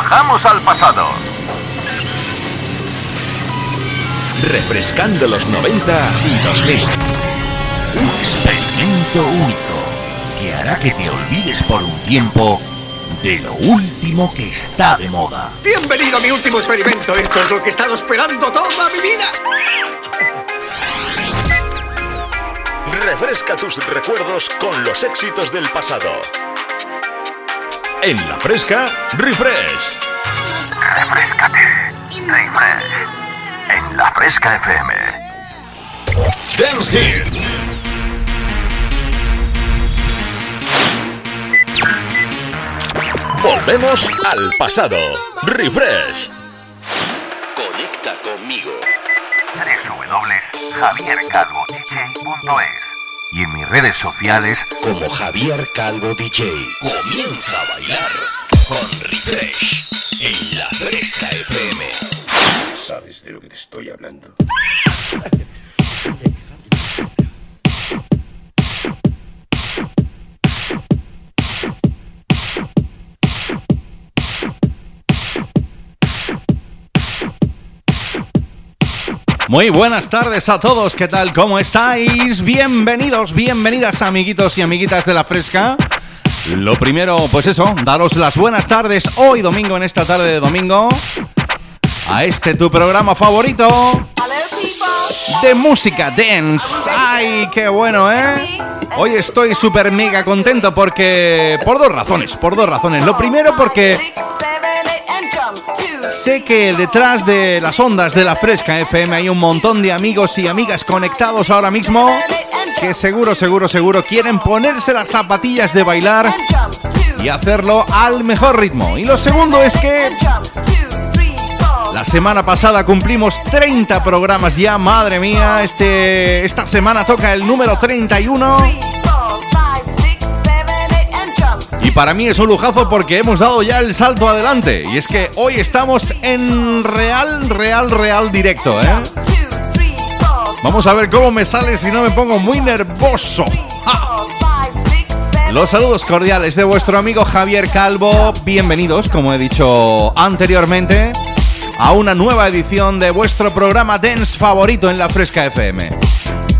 Viajamos al pasado. Refrescando los 90 y 2000. Un experimento único que hará que te olvides por un tiempo de lo último que está de moda. Bienvenido a mi último experimento. Esto es lo que he estado esperando toda mi vida. Refresca tus recuerdos con los éxitos del pasado. En la fresca, refresh. Refrescate. Refresh. En la Fresca FM. Dance Hits. Volvemos al pasado. Refresh. Conecta conmigo. www.javiercalvodj.es y en mis redes sociales Como Javier Calvo DJ. Comienza a bailar con Refresh en la Fresca FM. ¿Sabes de lo que te estoy hablando? Muy buenas tardes a todos, ¿qué tal? ¿Cómo estáis? Bienvenidos, bienvenidas amiguitos y amiguitas de la fresca. Lo primero, pues eso, daros las buenas tardes hoy domingo, en esta tarde de domingo, a este tu programa favorito de música dance. ¡Ay, qué bueno, eh! Hoy estoy súper mega contento porque... Por dos razones, por dos razones. Lo primero porque Sé que detrás de las ondas de la Fresca FM hay un montón de amigos y amigas conectados ahora mismo que seguro, seguro, seguro quieren ponerse las zapatillas de bailar y hacerlo al mejor ritmo. Y lo segundo es que la semana pasada cumplimos 30 programas ya, madre mía, este, esta semana toca el número 31. Para mí es un lujazo porque hemos dado ya el salto adelante. Y es que hoy estamos en real, real, real directo, ¿eh? Vamos a ver cómo me sale si no me pongo muy nervoso. ¡Ja! Los saludos cordiales de vuestro amigo Javier Calvo. Bienvenidos, como he dicho anteriormente, a una nueva edición de vuestro programa Dance favorito en la Fresca FM.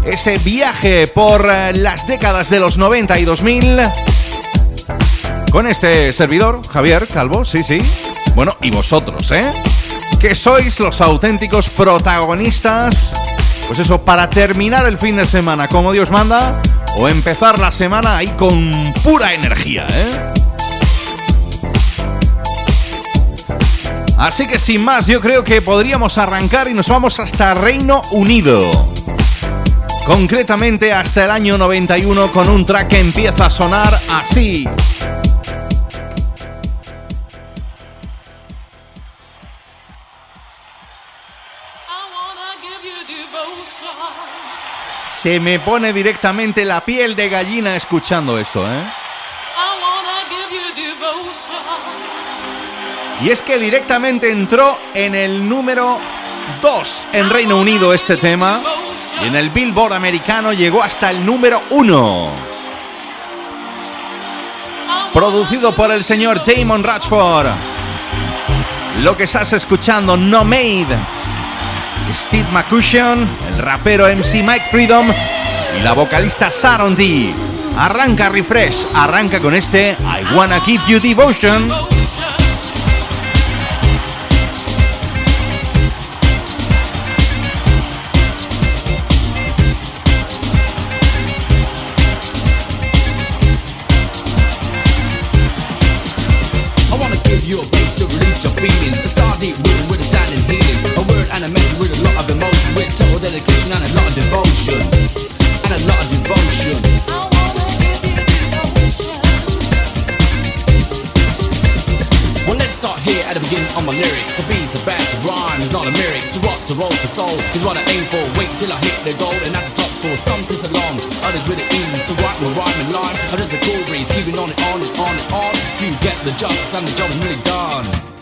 Ese viaje por eh, las décadas de los 90 y 2000 con este servidor, Javier Calvo, sí, sí. Bueno, y vosotros, ¿eh? Que sois los auténticos protagonistas. Pues eso, para terminar el fin de semana como Dios manda, o empezar la semana ahí con pura energía, ¿eh? Así que sin más, yo creo que podríamos arrancar y nos vamos hasta Reino Unido. Concretamente hasta el año 91 con un track que empieza a sonar así. Se me pone directamente la piel de gallina escuchando esto, ¿eh? Y es que directamente entró en el número 2 en Reino Unido este tema. Y en el Billboard americano llegó hasta el número 1. Producido por el señor Damon Ratchford. Lo que estás escuchando, No Made. Steve McCushion, el rapero MC Mike Freedom y la vocalista Sharon D. Arranca Refresh, arranca con este I Wanna Give You Devotion. Word and a with a lot of emotion. With total dedication and a lot of devotion. And a lot of devotion. Well, let's start here at the beginning of my lyric. To be, to bad, to rhyme is not a lyric. To rock, to roll for soul is what I aim for. Wait till I hit the goal, and that's the top score. Some to salon, others with the ease. To write with rhyme and line, others a cool breeze. Keeping on and on and on and on. To get the justice and the job is really done.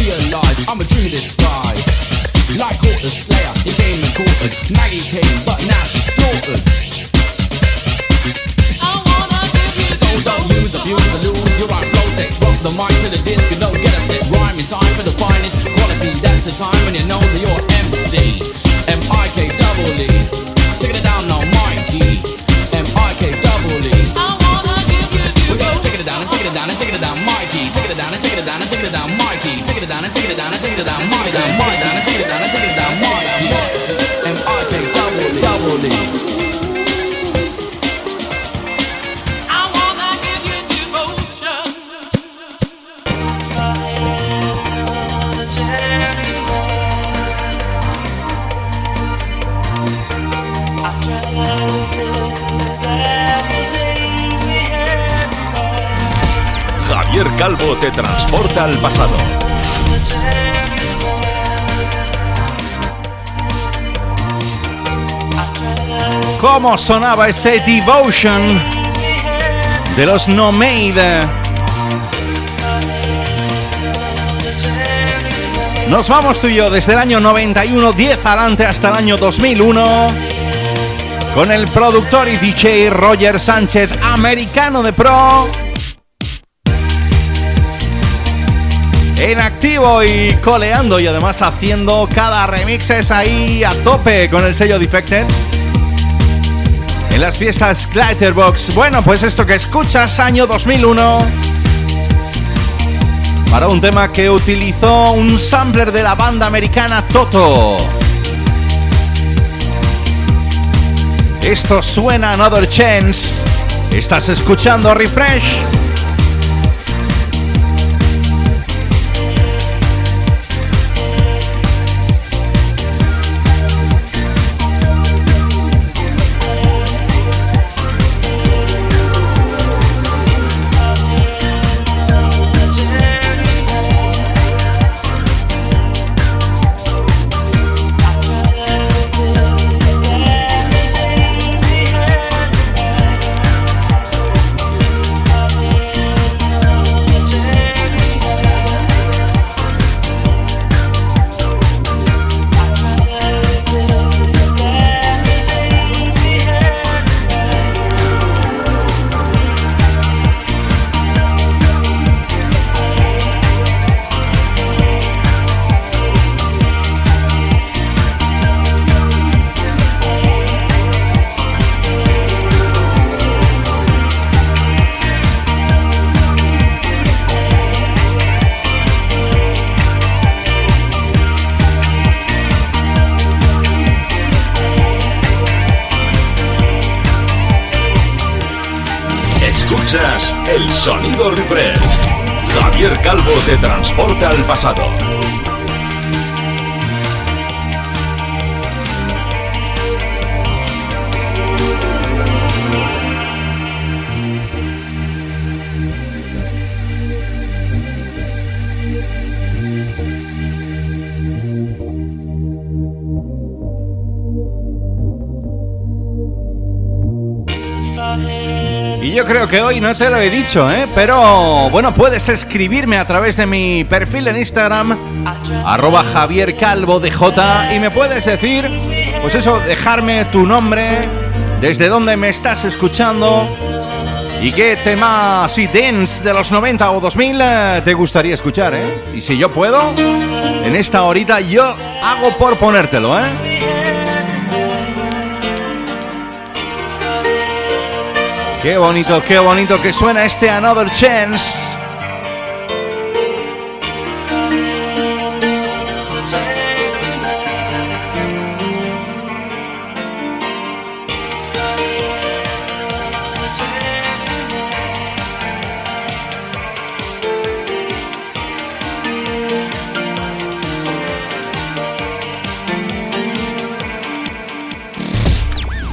realize I'm a dream disguise. Like Slayer, he came and. Maggie came, but now she's You're. Rock the mic to the disc don't get. Rhyming time for the finest quality. That's the time when you know the Calvo te transporta al pasado. ¿Cómo sonaba ese Devotion de los No Made? Nos vamos tú y yo desde el año 91, 10 adelante hasta el año 2001 con el productor y DJ Roger Sánchez, americano de pro. En activo y coleando y además haciendo cada remixes ahí a tope con el sello Defected. En las fiestas Glitterbox. Bueno, pues esto que escuchas, año 2001. Para un tema que utilizó un sampler de la banda americana Toto. Esto suena Another Chance. Estás escuchando Refresh. Sonido refresh. Javier Calvo te transporta al pasado. Yo creo que hoy no te lo he dicho, ¿eh? Pero bueno, puedes escribirme a través de mi perfil en Instagram, arroba Javier Calvo de J, y me puedes decir, pues eso, dejarme tu nombre, desde dónde me estás escuchando y qué tema así dance de los 90 o 2000 eh, te gustaría escuchar, ¿eh? Y si yo puedo, en esta horita yo hago por ponértelo, ¿eh? Qué bonito, qué bonito que suena este Another Chance.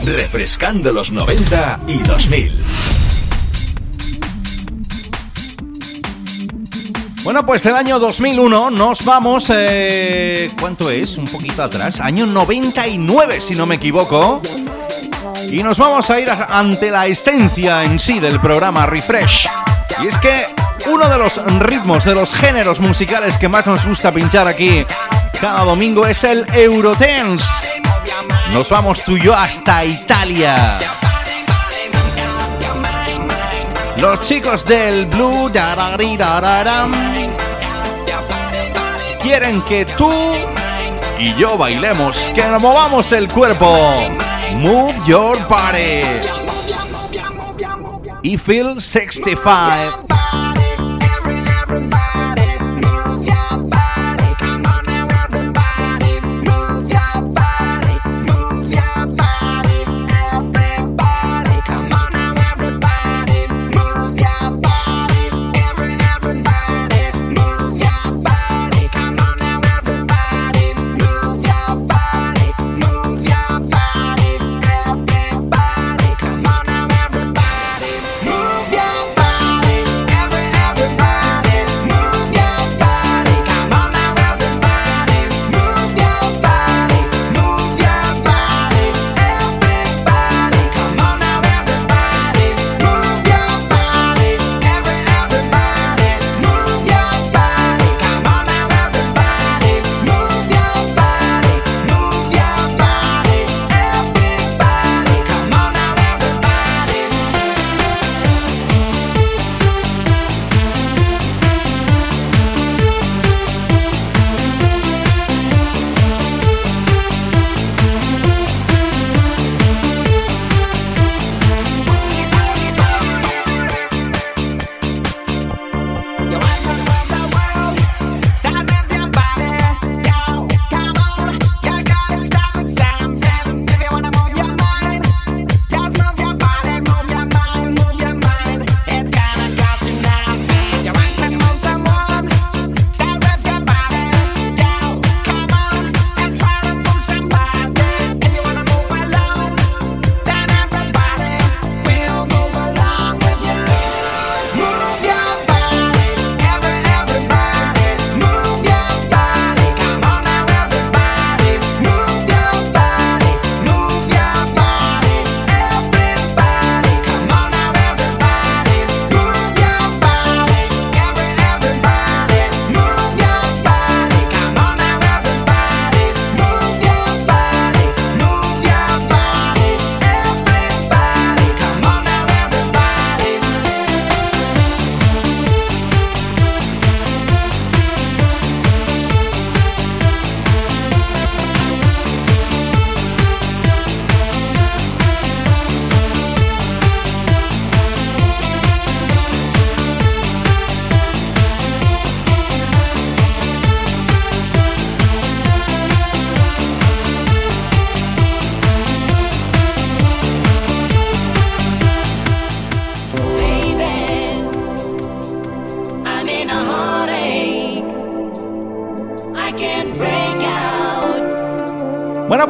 Refrescando los 90 y 2000. Bueno, pues del año 2001 nos vamos... eh, ¿Cuánto es? Un poquito atrás. Año 99, si no me equivoco. Y nos vamos a ir ante la esencia en sí del programa Refresh. Y es que uno de los ritmos, de los géneros musicales que más nos gusta pinchar aquí cada domingo es el Eurodance. Nos vamos tú y yo hasta Italia. Los chicos del Blue quieren que tú y yo bailemos, que nos movamos el cuerpo. Move your body. Y feel 65.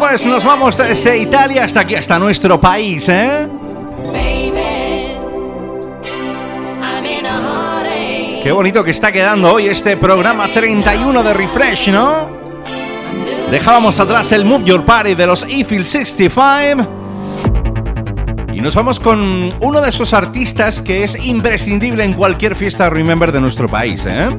Pues nos vamos desde Italia hasta aquí, hasta nuestro país, ¿eh? Qué bonito que está quedando hoy este programa 31 de Refresh, ¿no? Dejábamos atrás el Move Your Party de los Eiffel 65 y nos vamos con uno de esos artistas que es imprescindible en cualquier fiesta Remember de nuestro país, ¿eh?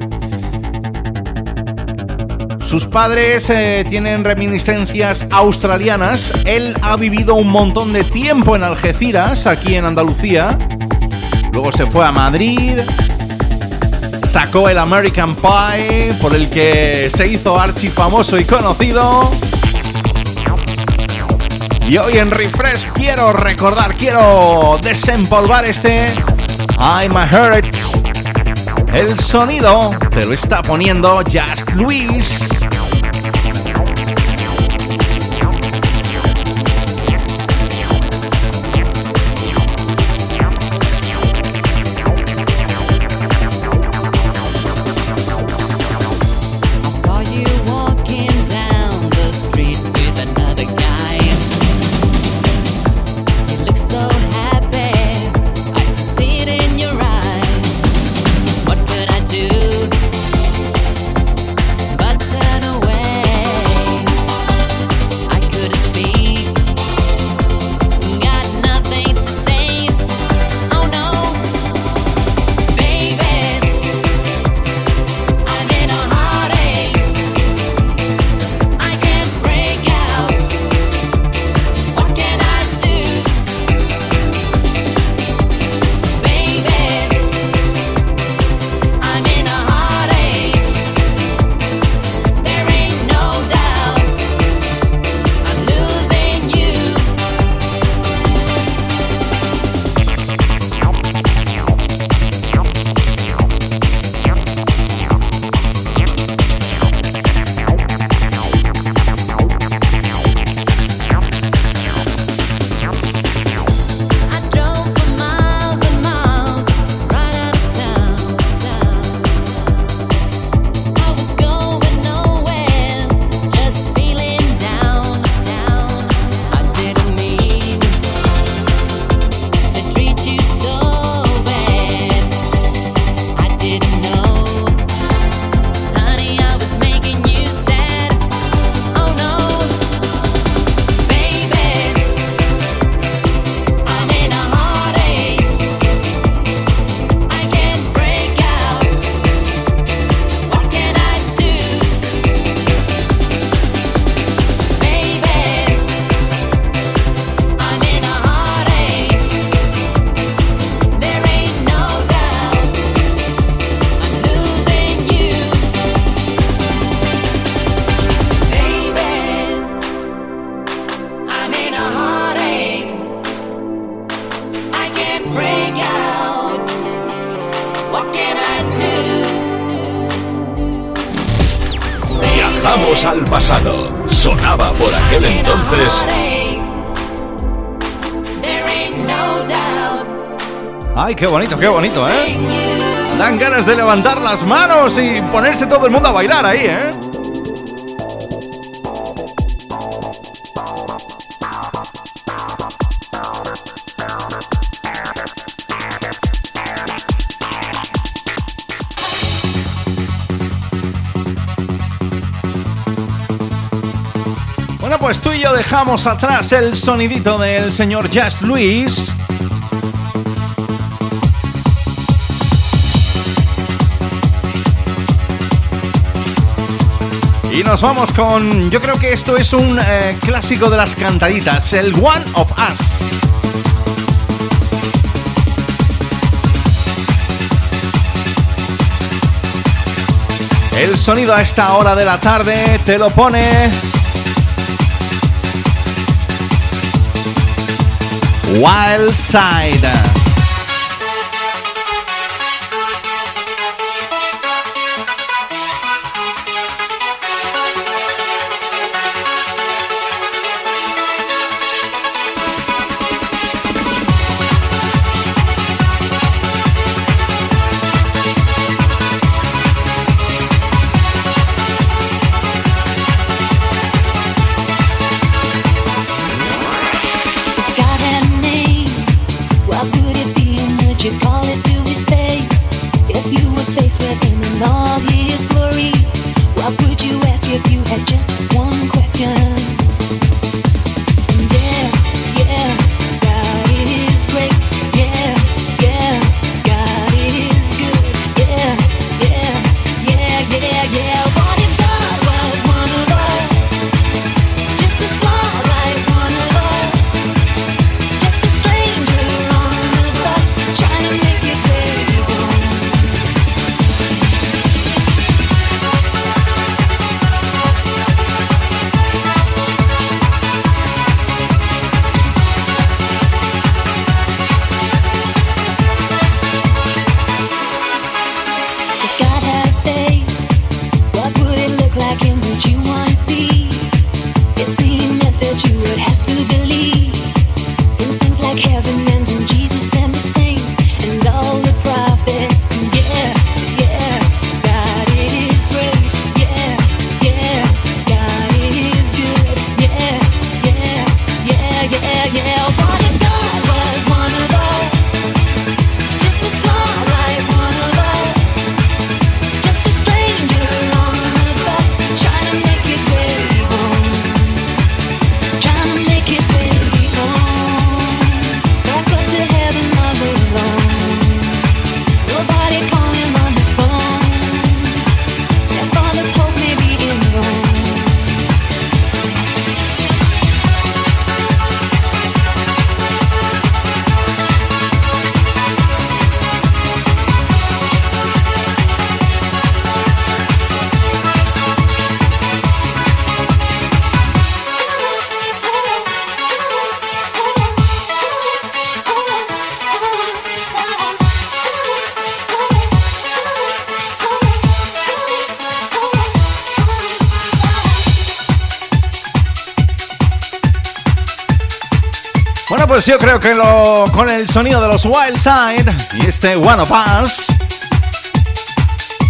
Sus padres eh, tienen reminiscencias australianas. Él ha vivido un montón de tiempo en Algeciras, aquí en Andalucía. Luego se fue a Madrid. Sacó el American Pie, por el que se hizo archi famoso y conocido. Y hoy en Refresh quiero recordar, quiero desempolvar este I'm a Hurts. El sonido te lo está poniendo Just Luis. Sonaba por aquel entonces. Ay, qué bonito, qué bonito, ¿eh? Dan ganas de levantar las manos y ponerse todo el mundo a bailar ahí, ¿eh? Dejamos atrás el sonidito del señor Just Luis. Y nos vamos con, yo creo que esto es un eh, clásico de las cantaditas, el One of Us. El sonido a esta hora de la tarde te lo pone Wild Side. Pues yo creo que lo, con el sonido de los Wild Side y este One of Us,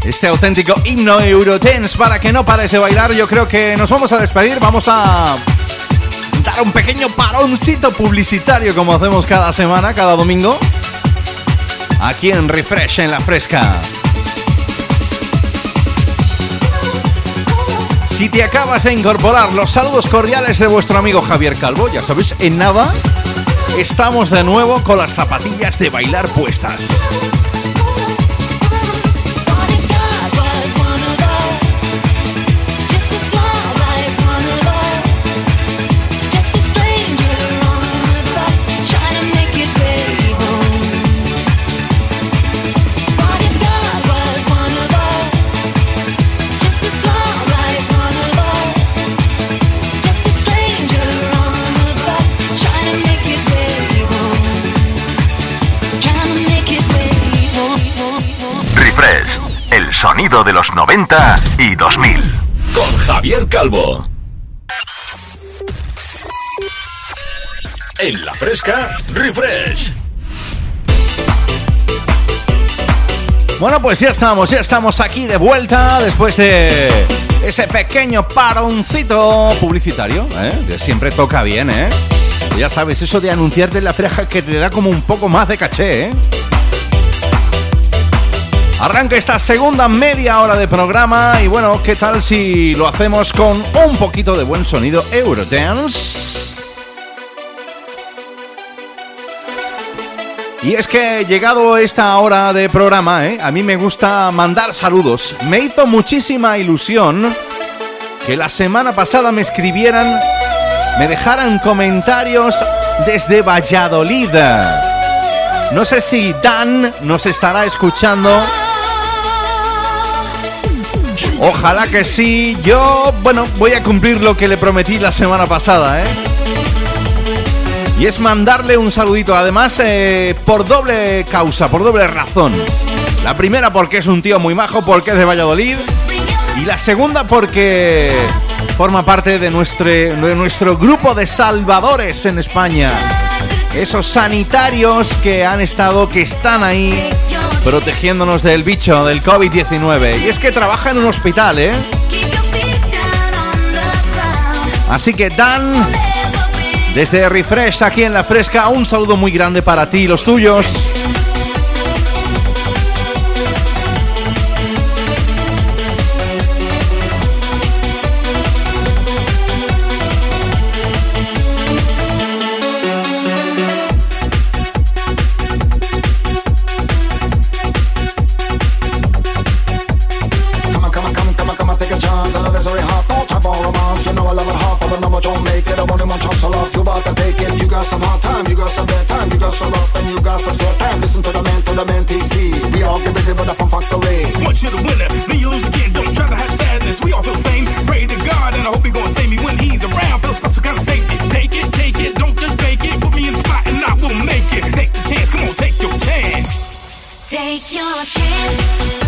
este auténtico himno Eurodance para que no pares bailar, yo creo que nos vamos a despedir, vamos a dar un pequeño paroncito publicitario como hacemos cada semana, cada domingo, aquí en Refresh en la Fresca. Si te acabas de incorporar, los saludos cordiales de vuestro amigo Javier Calvo, ya sabéis, en nada estamos de nuevo con las zapatillas de bailar puestas. Sonido de los 90 y 2000. con Javier Calvo. En la fresca, refresh. Bueno, pues ya estamos, ya estamos aquí de vuelta después de ese pequeño paroncito publicitario, ¿eh? que siempre toca bien, ¿eh? Ya sabes, eso de anunciarte en la freja que te da como un poco más de caché, ¿eh? Arranca esta segunda media hora de programa y bueno, ¿qué tal si lo hacemos con un poquito de buen sonido Eurodance? Y es que llegado esta hora de programa, ¿eh? a mí me gusta mandar saludos. Me hizo muchísima ilusión que la semana pasada me escribieran, me dejaran comentarios desde Valladolid. No sé si Dan nos estará escuchando. Ojalá que sí. Yo, bueno, voy a cumplir lo que le prometí la semana pasada, ¿eh? Y es mandarle un saludito, además eh, por doble causa, por doble razón. La primera porque es un tío muy majo, porque es de Valladolid. Y la segunda porque forma parte de nuestro, de nuestro grupo de salvadores en España. Esos sanitarios que han estado, que están ahí protegiéndonos del bicho, del COVID-19. Y es que trabaja en un hospital, ¿eh? Así que Dan desde Refresh, aquí en La Fresca, un saludo muy grande para ti y los tuyos. misery hot, no time for romance You know I love it hot, but I know I don't make it. I want it one chance, I love you about to take it. You got some hard time, you got some bad time. You got some rough and you got some short time. Listen to the man, to the man TC We all get busy with the fun factory Once you're the winner, then you lose again. Don't try to have sadness, we all feel the same. Pray to God and I hope he gonna save me When he's around, feel special kind of safety. Take it, take it, don't just fake it. Put me in spot and I will make it. Take the chance, come on, take your chance. Take your chance.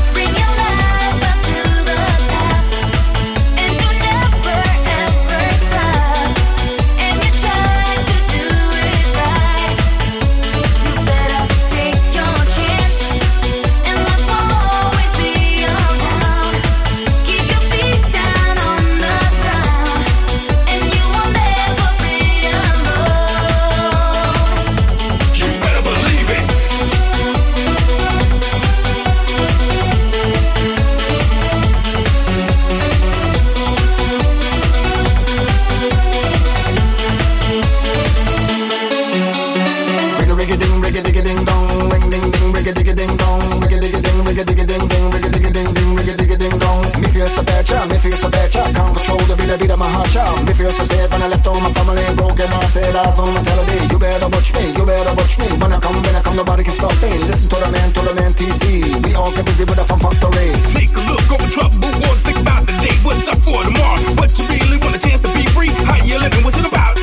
yes, I said when I left all my family broken. I said I was gonna tell you better watch me, you better watch me. When I come, when I come, nobody can stop me. Listen to the man, to the man, TC. We all get busy with the fun factory. Take a look over trouble wars, think about the day. What's up for tomorrow? What you really want a chance to be free? How you living? What's it about?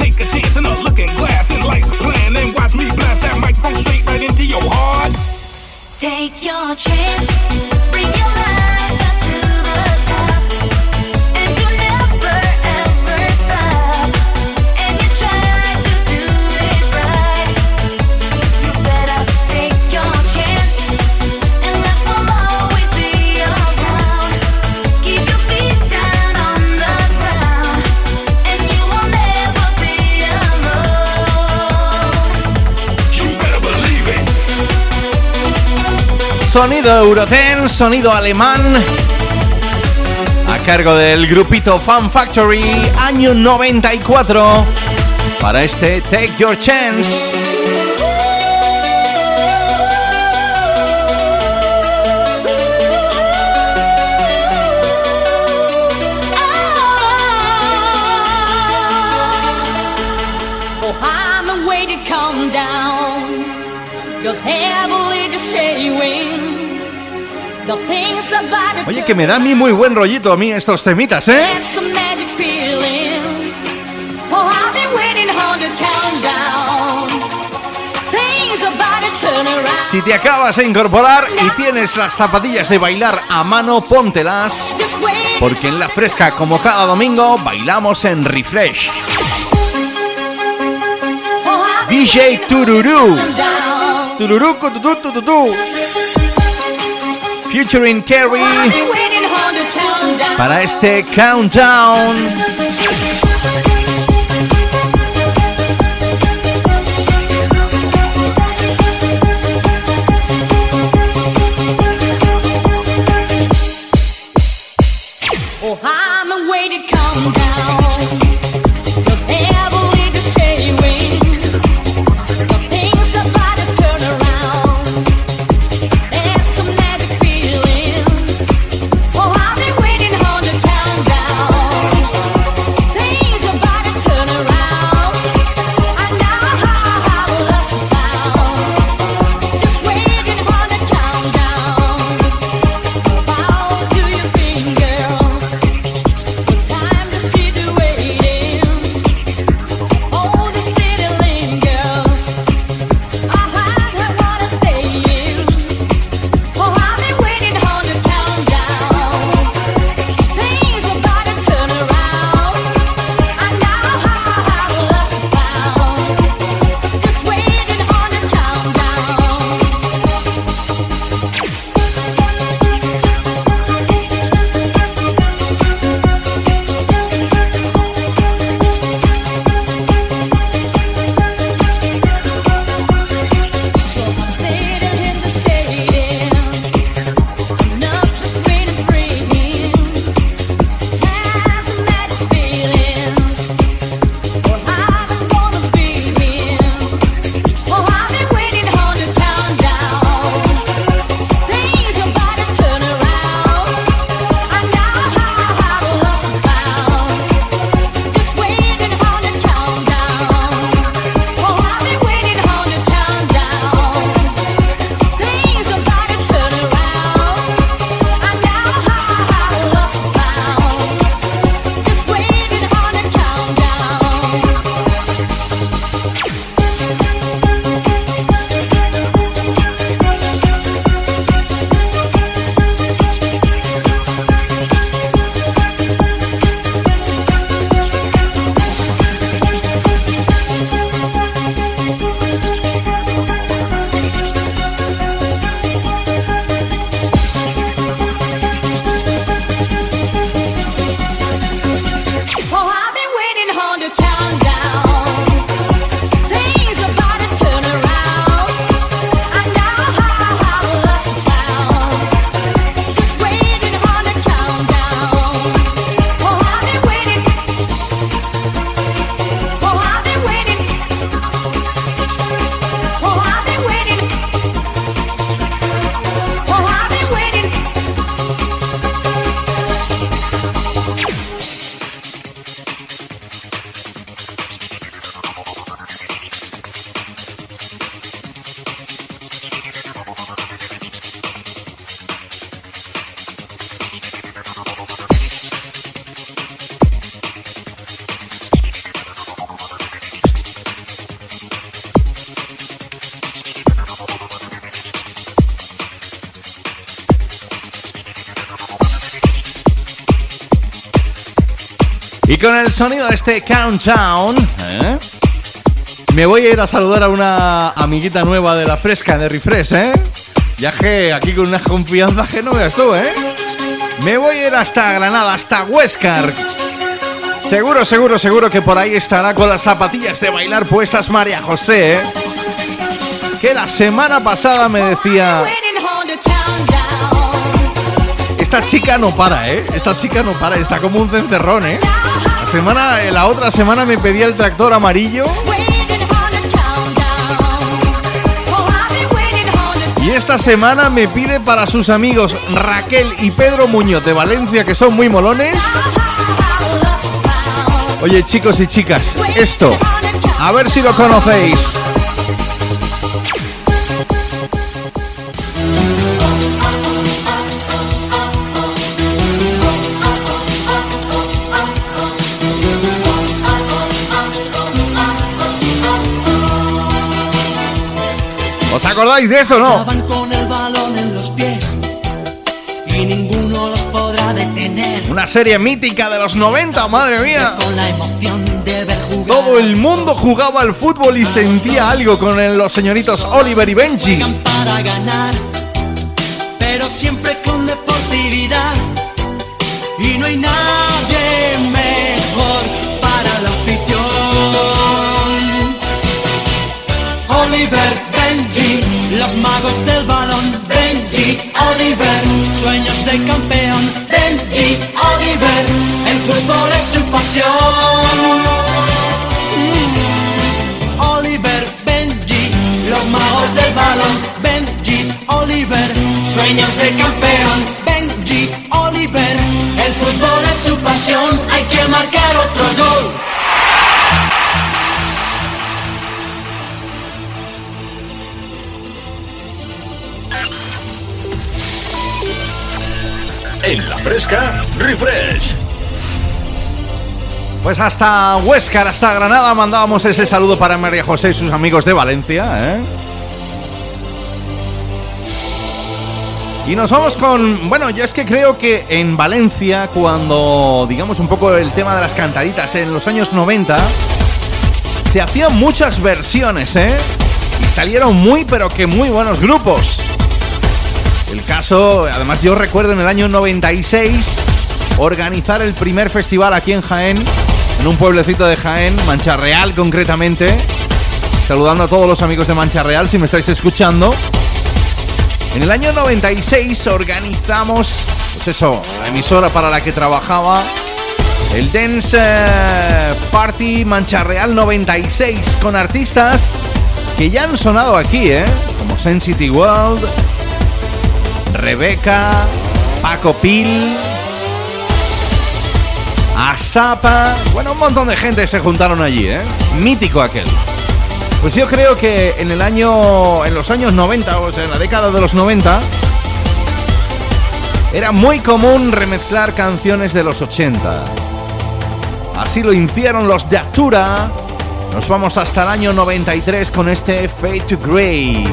Take a chance in a looking glass and lights a plan. Then watch me blast that microphone straight right into your heart. Take your chance. Sonido Euroten, sonido alemán. A cargo del grupito Fan Factory, año 94. Para este Take Your Chance. Oye, que me da a mí muy buen rollito a mí estos temitas, ¿eh? Si te acabas de incorporar y tienes las zapatillas de bailar a mano, póntelas. Porque en la fresca, como cada domingo, bailamos en refresh. DJ Tururú. Tururú, tututú, Featuring Kerry. Para este countdown. Con el sonido de este countdown, ¿eh? me voy a ir a saludar a una amiguita nueva de la fresca de Refresh, ¿eh? Ya que aquí con una confianza que no veas tú, ¿eh? Me voy a ir hasta Granada, hasta Huescar. Seguro, seguro, seguro que por ahí estará con las zapatillas de bailar puestas María José, ¿eh? Que la semana pasada me decía... Esta chica no para, ¿eh? Esta chica no para, está como un cencerrón, ¿eh? Semana, la otra semana me pedía el tractor amarillo. Y esta semana me pide para sus amigos Raquel y Pedro Muñoz de Valencia, que son muy molones. Oye, chicos y chicas, esto, a ver si lo conocéis. Acordáis de esto, no? Con el balón en los pies y ninguno los podrá detener. Una serie mítica de los 90, madre mía. Con la emoción de ver jugar. Todo el mundo jugaba al fútbol y sentía algo con los señoritos Oliver y Benji. Para ganar, magos del balón. Benji, Oliver, sueños de campeón. Benji, Oliver, el fútbol es su pasión. Oliver, Benji, los magos del balón. Benji, Oliver, sueños de campeón. Benji, Oliver, el fútbol es su pasión. Hay que marcar otro gol. En la fresca, refresh. Pues hasta Huescar, hasta Granada mandábamos ese saludo para María José y sus amigos de Valencia, ¿eh? Y nos vamos con, bueno, yo es que creo que en Valencia, cuando digamos un poco el tema de las cantaditas en los años 90, se hacían muchas versiones, ¿eh? Y salieron muy, pero que muy buenos grupos. El caso, además yo recuerdo en el año 96 organizar el primer festival aquí en Jaén, en un pueblecito de Jaén, Mancha Real concretamente. Saludando a todos los amigos de Mancha Real si me estáis escuchando. En el año 96 organizamos, pues eso, la emisora para la que trabajaba, el Dance eh, Party Mancha Real 96, con artistas que ya han sonado aquí, ¿eh? Como Sensity World, Rebeca, Paco Pil, Asapa, bueno, un montón de gente se juntaron allí, ¿eh? Mítico aquel. Pues yo creo que en el año, en los años 90, o sea, en la década de los 90, era muy común remezclar canciones de los 80. Así lo hicieron los de Actura. Nos vamos hasta el año 93 con este Fade to Grey.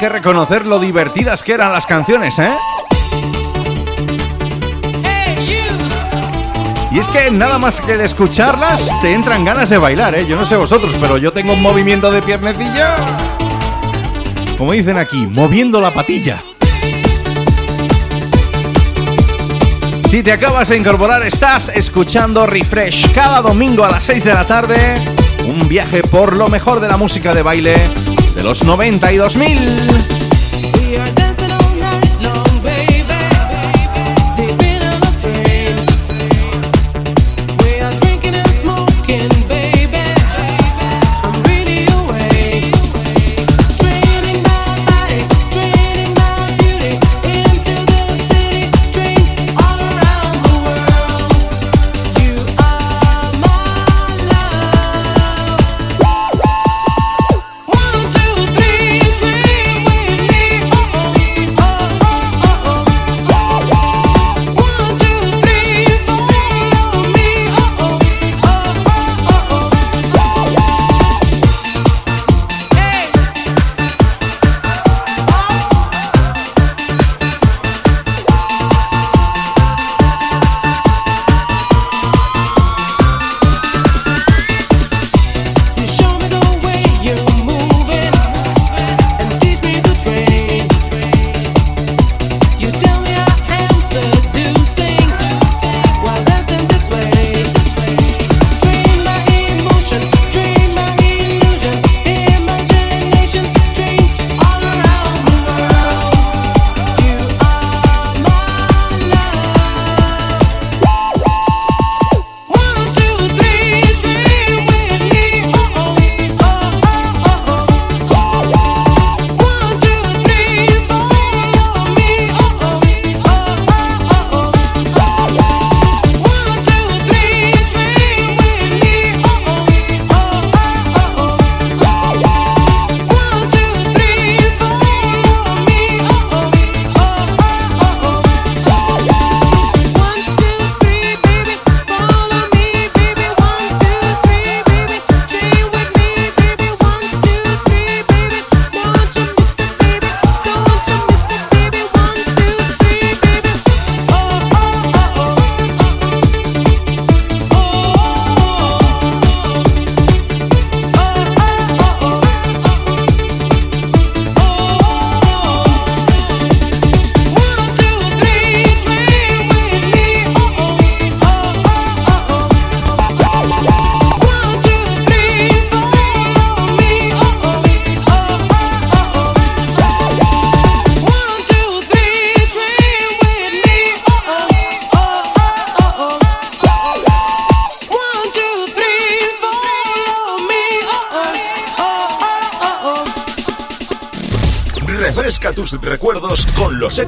Que reconocer lo divertidas que eran las canciones, ¿eh? Y es que nada más que de escucharlas te entran ganas de bailar, ¿eh? Yo no sé vosotros, pero yo tengo un movimiento de piernecilla. Como dicen aquí, moviendo la patilla. Si te acabas de incorporar, estás escuchando Refresh cada domingo a las 6 de la tarde. Un viaje por lo mejor de la música de baile de los 90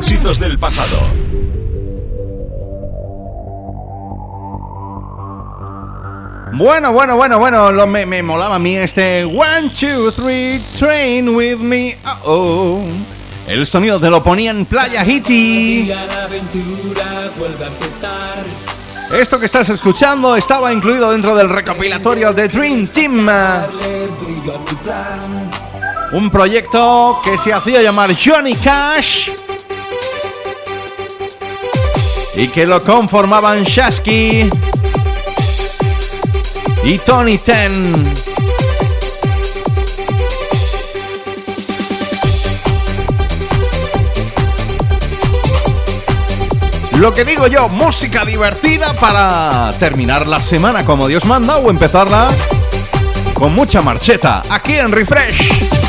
éxitos del pasado. Bueno, bueno, bueno, bueno, lo, me, me molaba a mí este One, two, three, train with me. Oh, oh. El sonido te lo ponía en Playa Hitty. Esto que estás escuchando estaba incluido dentro del recopilatorio de Dream Team. Un proyecto que se hacía llamar Johnny Cash. Y que lo conformaban Shasky y Tony Ten. Lo que digo yo, música divertida para terminar la semana como Dios manda o empezarla con mucha marcheta aquí en Refresh.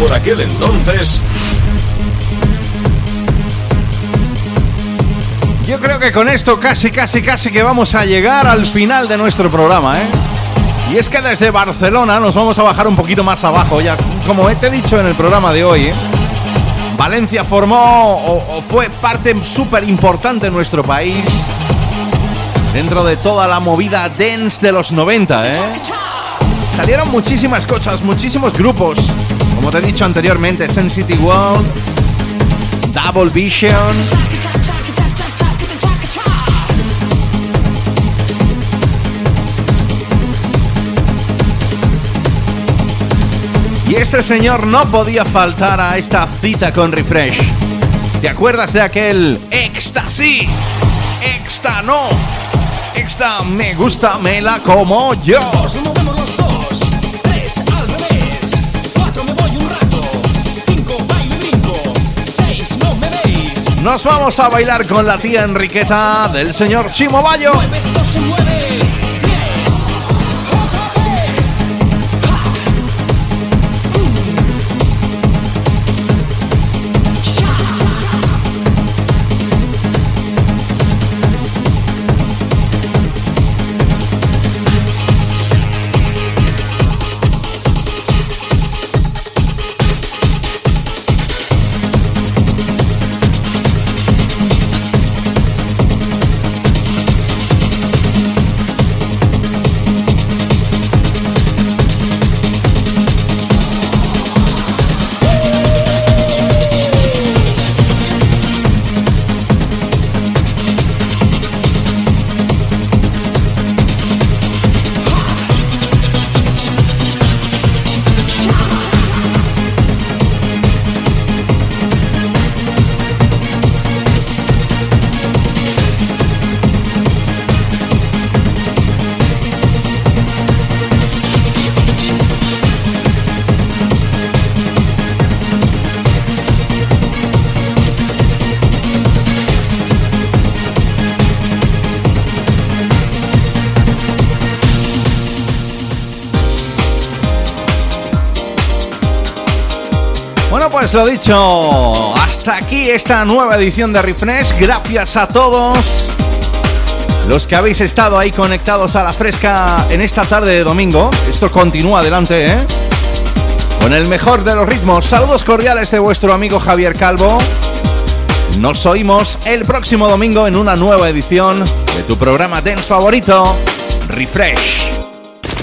Por aquel entonces Yo creo que con esto casi, casi, casi que vamos a llegar al final de nuestro programa, ¿eh? Y es que desde Barcelona nos vamos a bajar un poquito más abajo, ya como te he dicho en el programa de hoy, ¿eh? Valencia formó o, fue parte súper importante en nuestro país dentro de toda la movida dance de los 90, ¿eh? Salieron muchísimas cosas, muchísimos grupos, como te he dicho anteriormente, Sensity World, Double Vision, Y este señor no podía faltar a esta cita con Refresh. ¿Te acuerdas de aquel Éxtasis? Exta no. Exta me gusta, me la como yo. Nos vamos a bailar con la tía Enriqueta del señor Chimo Bayo. Pues lo dicho, hasta aquí esta nueva edición de Refresh. Gracias a todos los que habéis estado ahí conectados a la fresca en esta tarde de domingo. Esto continúa adelante, ¿eh? Con el mejor de los ritmos. Saludos cordiales de vuestro amigo Javier Calvo. Nos oímos el próximo domingo en una nueva edición de tu programa dance favorito, Refresh.